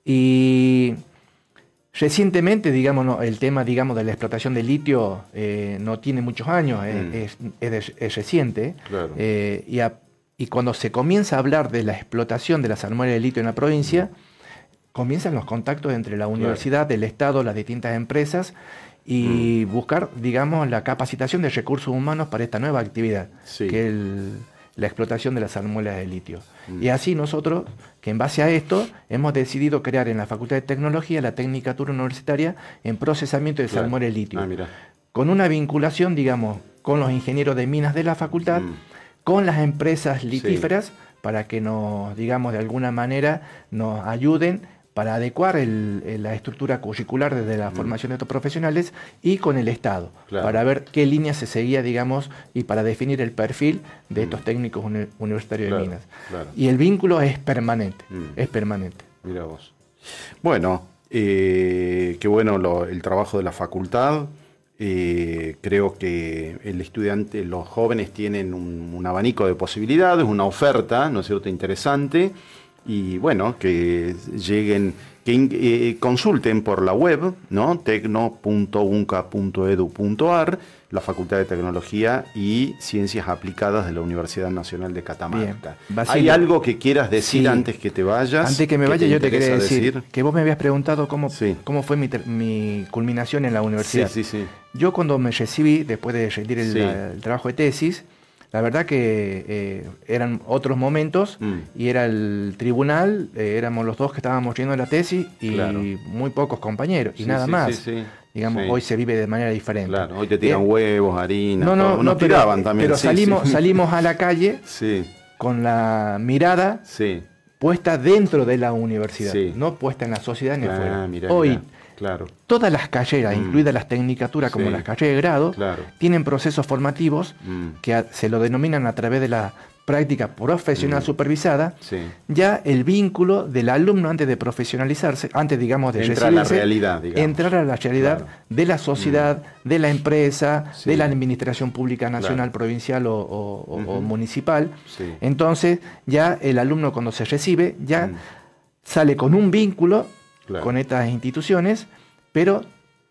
Y recientemente, digamos, el tema, digamos, de la explotación de litio eh, no tiene muchos años, es, mm. reciente. Eh, y, cuando se comienza a hablar de la explotación de las salmueras de litio en la provincia, comienzan los contactos entre la universidad, el Estado, las distintas empresas y mm. buscar, digamos, la capacitación de recursos humanos para esta nueva actividad, que es la explotación de las salmuelas de litio. Mm. Y así nosotros, que en base a esto, hemos decidido crear en la Facultad de Tecnología la Tecnicatura Universitaria en procesamiento de claro. litio, ah, con una vinculación, digamos, con los ingenieros de minas de la facultad, mm. con las empresas litíferas, para que nos, digamos, de alguna manera nos ayuden para adecuar la estructura curricular desde la mm. formación de estos profesionales y con el Estado, para ver qué línea se seguía, digamos, y para definir el perfil de mm. estos técnicos universitarios de minas. Y el vínculo es permanente, mm. es permanente. Mira vos. Bueno, eh, qué bueno el trabajo de la facultad. Eh, creo que el estudiante, los jóvenes tienen un, un abanico de posibilidades, una oferta, ¿no es cierto?, interesante y bueno, que lleguen, que eh, consulten por la web, ¿no? tecno.unca.edu.ar, la Facultad de Tecnología y Ciencias Aplicadas de la Universidad Nacional de Catamarca. ¿Hay algo que quieras decir antes que te vayas? Antes que me vaya, yo te quería decir, que vos me habías preguntado cómo, cómo fue mi, culminación en la universidad. Sí, sí, sí. Yo cuando me recibí, después de rendir el trabajo de tesis, la verdad que eh, eran otros momentos mm. y era el tribunal, eh, éramos los dos que estábamos yendo la tesis y muy pocos compañeros y nada más. Digamos, hoy se vive de manera diferente. Claro, hoy te tiran eh, huevos, harina, no, no, no tiraban también. Pero salimos, salimos a la calle con la mirada puesta dentro de la universidad, no puesta en la sociedad ni ah, afuera. hoy Claro. Todas las carreras, mm. incluidas las tecnicaturas como las carreras de grado, tienen procesos formativos mm. que se lo denominan a través de la práctica profesional mm. supervisada, ya el vínculo del alumno antes de profesionalizarse, antes digamos de entrar a la realidad, entrar a la realidad de la sociedad, de la empresa, de la administración pública nacional, provincial o, municipal. Entonces ya el alumno cuando se recibe ya sale con un vínculo con estas instituciones, pero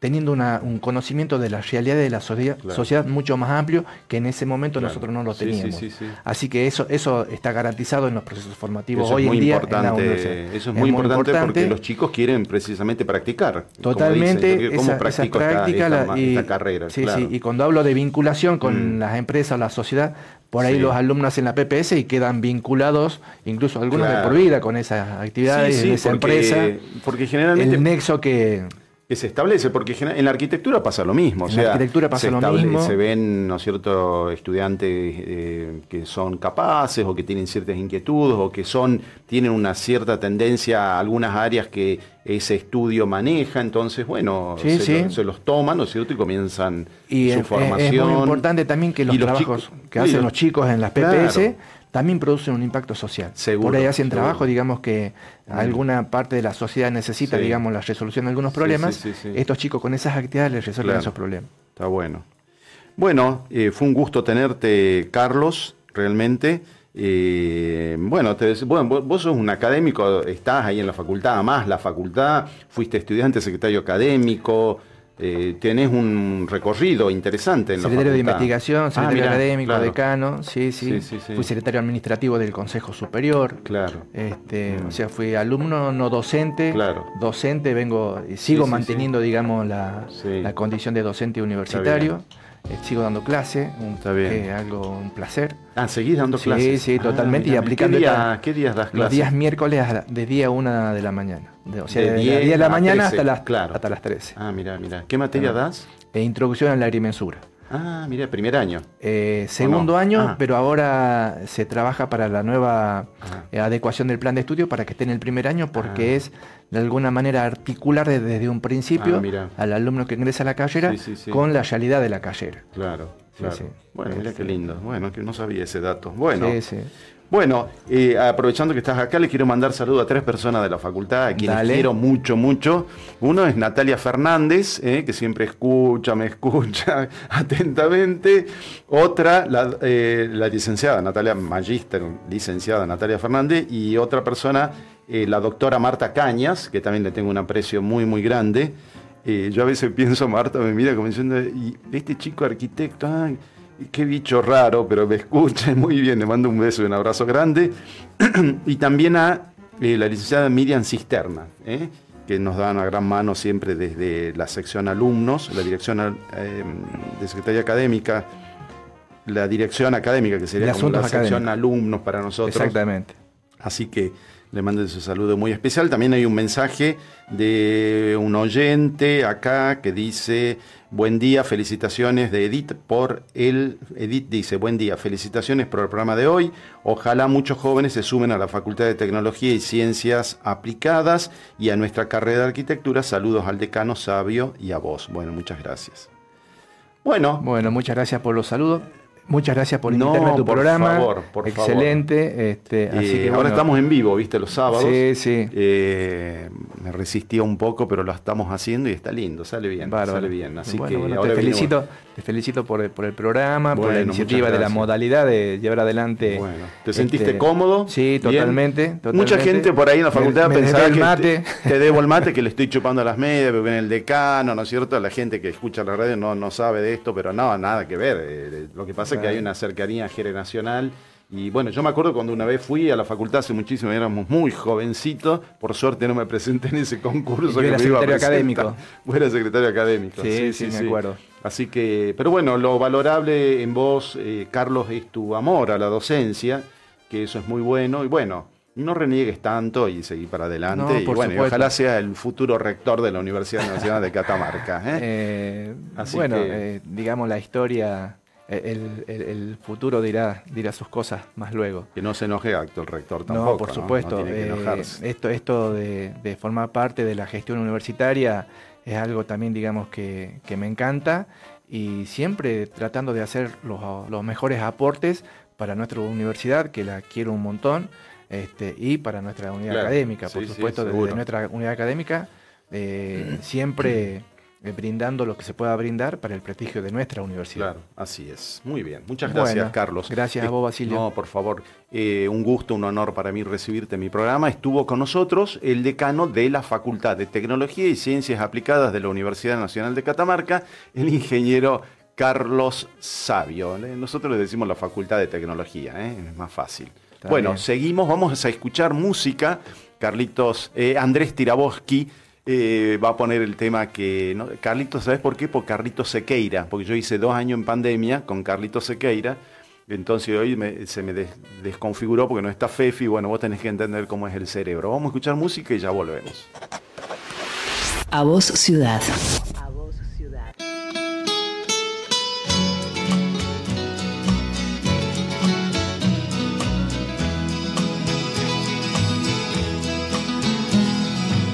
teniendo un conocimiento de la realidad de la sociedad, mucho más amplio que en ese momento nosotros no lo teníamos. Así que eso, eso está garantizado en los procesos formativos hoy en día en Eso es, muy, importante, porque los chicos quieren precisamente practicar. Totalmente, esa, práctica esta, carrera. y cuando hablo de vinculación con mm. las empresas, la sociedad, por ahí los alumnos en la PPS y quedan vinculados, incluso algunos de por vida, con esas actividades, esa empresa. Porque generalmente. El nexo que que se establece, porque en la arquitectura pasa lo mismo. En la arquitectura pasa lo mismo. Se ven, ¿no es cierto?, estudiantes eh, que son capaces o que tienen ciertas inquietudes o que son, tienen una cierta tendencia a algunas áreas que ese estudio maneja, entonces, bueno, se, los toman, ¿no es cierto?, y comienzan su formación. Es muy importante también que los, trabajos que hacen los, chicos en las PPS también producen un impacto social. Por ahí hacen trabajo, digamos que alguna parte de la sociedad necesita, digamos, la resolución de algunos problemas. Estos chicos con esas actividades les resuelven esos problemas. Está bueno. Bueno, eh, fue un gusto tenerte, Carlos, realmente. Eh, bueno, te, bueno, vos sos un académico, estás ahí en la facultad, más la facultad, fuiste estudiante, secretario académico, eh, tenés un recorrido interesante en Secretario de investigación, ah, secretario académico, decano, sí, sí, Fui secretario administrativo del Consejo Superior. Claro. Este, O sea, fui alumno, no docente. Claro. Docente, vengo, sigo manteniendo, digamos, la, la, condición de docente universitario. Sigo dando clase, un, Está bien. algo, un placer. Ah, ¿seguís dando clases? Sí, sí, totalmente. y aplicando. ¿Qué, días das clases? Los días miércoles de día una de la mañana. De, o sea, de, 10 de la mañana hasta, las, hasta las 13. Ah, mira, mira. ¿Qué materia das? Eh, introducción a la agrimensura. Ah, mira, primer año. Eh, segundo año, ah. pero ahora se trabaja para la nueva eh, adecuación del plan de estudio para que esté en el primer año porque ah. es de alguna manera articular desde, un principio ah, al alumno que ingresa a la carrera con la realidad de la carrera. Claro, claro. Bueno, mira qué lindo. Bueno, que no sabía ese dato. Bueno, bueno, eh, aprovechando que estás acá, le quiero mandar saludo a tres personas de la facultad, a quienes quiero mucho, mucho. Uno es Natalia Fernández, eh, que siempre escucha, me escucha atentamente. Otra, eh, la, licenciada Natalia Magister, licenciada Natalia Fernández. Y otra persona, la doctora Marta Cañas, que también le tengo un aprecio muy, muy grande. yo a veces pienso, Marta me mira como diciendo, y este chico arquitecto, ay, qué bicho raro, pero me escucha muy bien, le mando un beso y un abrazo grande. y también a eh, la licenciada Miriam Cisterna, eh, que nos da una gran mano siempre desde la sección alumnos, la dirección eh, de Secretaría Académica, la dirección académica, que sería como la sección alumnos para nosotros. Exactamente. Así que le mando ese saludo muy especial. También hay un mensaje de un oyente acá que dice, buen día, felicitaciones de Edith por el... Edith dice, buen día, felicitaciones por el programa de hoy. Ojalá muchos jóvenes se sumen a la Facultad de Tecnología y Ciencias Aplicadas y a nuestra carrera de arquitectura. Saludos al decano Sabio y a vos. Bueno, muchas gracias. Bueno. Bueno, muchas gracias por los saludos. Muchas gracias por invitarme a tu por programa. Favor, por Excelente. Este, así ahora estamos en vivo, ¿viste? Los sábados. Sí, sí. Eh, me resistía un poco, pero lo estamos haciendo y está lindo, sale bien. Sale bien. Así que te, felicito, te felicito por el, por el programa, por la iniciativa de la modalidad de llevar adelante. Bueno, ¿te sentiste este, cómodo? Sí, totalmente, Mucha gente por ahí en la facultad pensaba que te, debo el mate, que le estoy chupando a las medias, porque viene el decano, ¿no es cierto? La gente que escucha la radio no, no sabe de esto, pero no, nada que ver. Eh, lo que pasa que hay una cercanía generacional. Y bueno, yo me acuerdo cuando una vez fui a la facultad hace muchísimo, éramos muy jovencitos, por suerte no me presenté en ese concurso. que era secretario académico. Era secretario académico. Sí, sí, me acuerdo. Así que, pero bueno, lo valorable en vos, eh, Carlos, es tu amor a la docencia, que eso es muy bueno. Y bueno, no reniegues tanto y seguir para adelante. y bueno, ojalá sea el futuro rector de la Universidad Nacional de Catamarca. ¿eh? Eh, bueno, digamos la historia el, futuro dirá, dirá sus cosas más luego. Que no se enoje acto el rector tampoco. No, por supuesto. Eh, esto esto de, formar parte de la gestión universitaria es algo también, digamos, que, me encanta y siempre tratando de hacer los, mejores aportes para nuestra universidad, que la quiero un montón, este, y para nuestra unidad académica, por supuesto, desde nuestra unidad académica, eh, siempre brindando lo que se pueda brindar para el prestigio de nuestra universidad. Claro, así es. Muy bien. Muchas gracias, Carlos. Gracias a vos, Basilio. No, por favor. Eh, un gusto, un honor para mí recibirte en mi programa. Estuvo con nosotros el decano de la Facultad de Tecnología y Ciencias Aplicadas de la Universidad Nacional de Catamarca, el ingeniero Carlos Sabio. Nosotros le decimos la Facultad de Tecnología, ¿eh? es más fácil. bueno, seguimos, vamos a escuchar música. Carlitos, Andrés Tiraboski eh, va a poner el tema que. ¿no? Carlitos, ¿sabes por qué? Por Carlitos Sequeira, porque yo hice dos años en pandemia con Carlitos Sequeira. Entonces hoy se me desconfiguró porque no está Fefi. Bueno, vos tenés que entender cómo es el cerebro. Vamos a escuchar música y ya volvemos. A Voz Ciudad.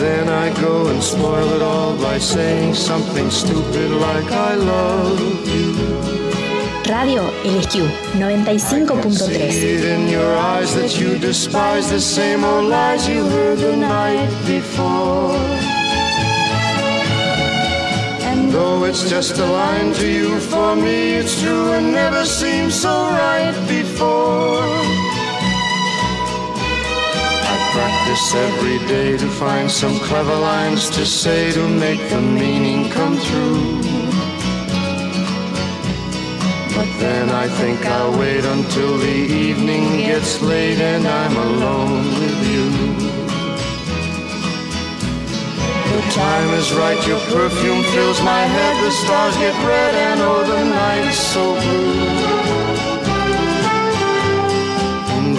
Then I go and spoil it all by saying something stupid like I love you. Radio see 95.3. it in your eyes that you despise the same old lies you heard the night before. And though it's just a line to you, for me it's true and never seemed so right before. Practice every day to find some clever lines to say to make the meaning come true. But then I think I'll wait until the evening gets late and I'm alone with you. The time is right, your perfume fills my head, the stars get red and oh the night is so blue.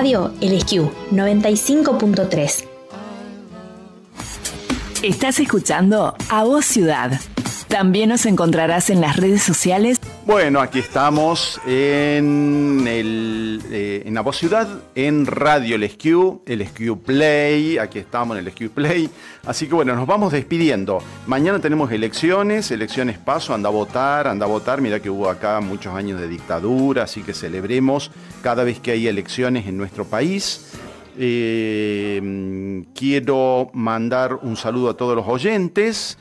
Radio LSQ 95.3. Estás escuchando A Voz Ciudad. También nos encontrarás en las redes sociales Bueno, aquí estamos en, el, eh, en Ciudad, en Radio El SQ, el SQ Play, aquí estamos en el Play. Así que bueno, nos vamos despidiendo. Mañana tenemos elecciones, elecciones paso, anda a votar, anda a votar. Mira que hubo acá muchos años de dictadura, así que celebremos cada vez que hay elecciones en nuestro país. Eh, quiero mandar un saludo a todos los oyentes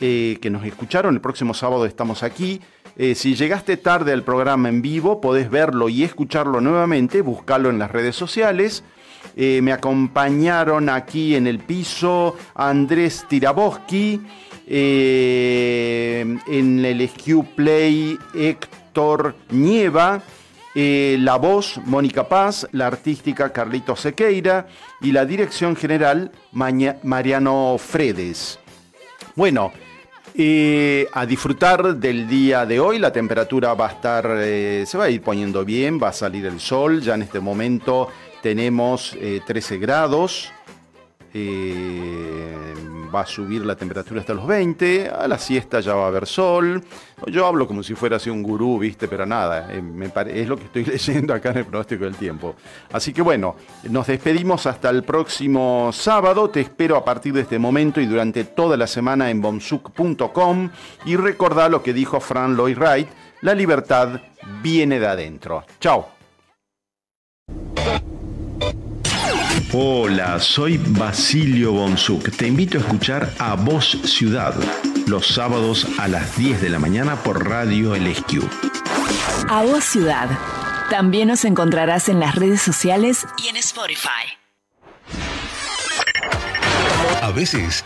eh, que nos escucharon. El próximo sábado estamos aquí. Eh, si llegaste tarde al programa en vivo, podés verlo y escucharlo nuevamente, buscarlo en las redes sociales. Eh, me acompañaron aquí en el piso Andrés Tiraboski, eh, en el SQ Play Héctor Nieva, la voz Mónica Paz, la artística Carlito Sequeira y la dirección general Mariano Fredes. Bueno, eh, a disfrutar del día de hoy, la temperatura va a estar, eh, se va a ir poniendo bien, va a salir el sol, ya en este momento tenemos eh, 13 grados, eh, va a subir la temperatura hasta los 20, a la siesta ya va a haber sol, yo hablo como si fuera así un gurú, viste, pero nada, eh, es lo que estoy leyendo acá en el pronóstico del tiempo. Así que bueno, nos despedimos hasta el próximo sábado, te espero a partir de este momento y durante toda la semana en bomsuk.com y recordá lo que dijo Fran Lloyd Wright, la libertad viene de adentro. Chao. Hola, soy Basilio Bonsuk. Te invito a escuchar A Voz Ciudad los sábados a las 10 de la mañana por Radio LSQ. A Voz Ciudad. También nos encontrarás en las redes sociales y en Spotify. A veces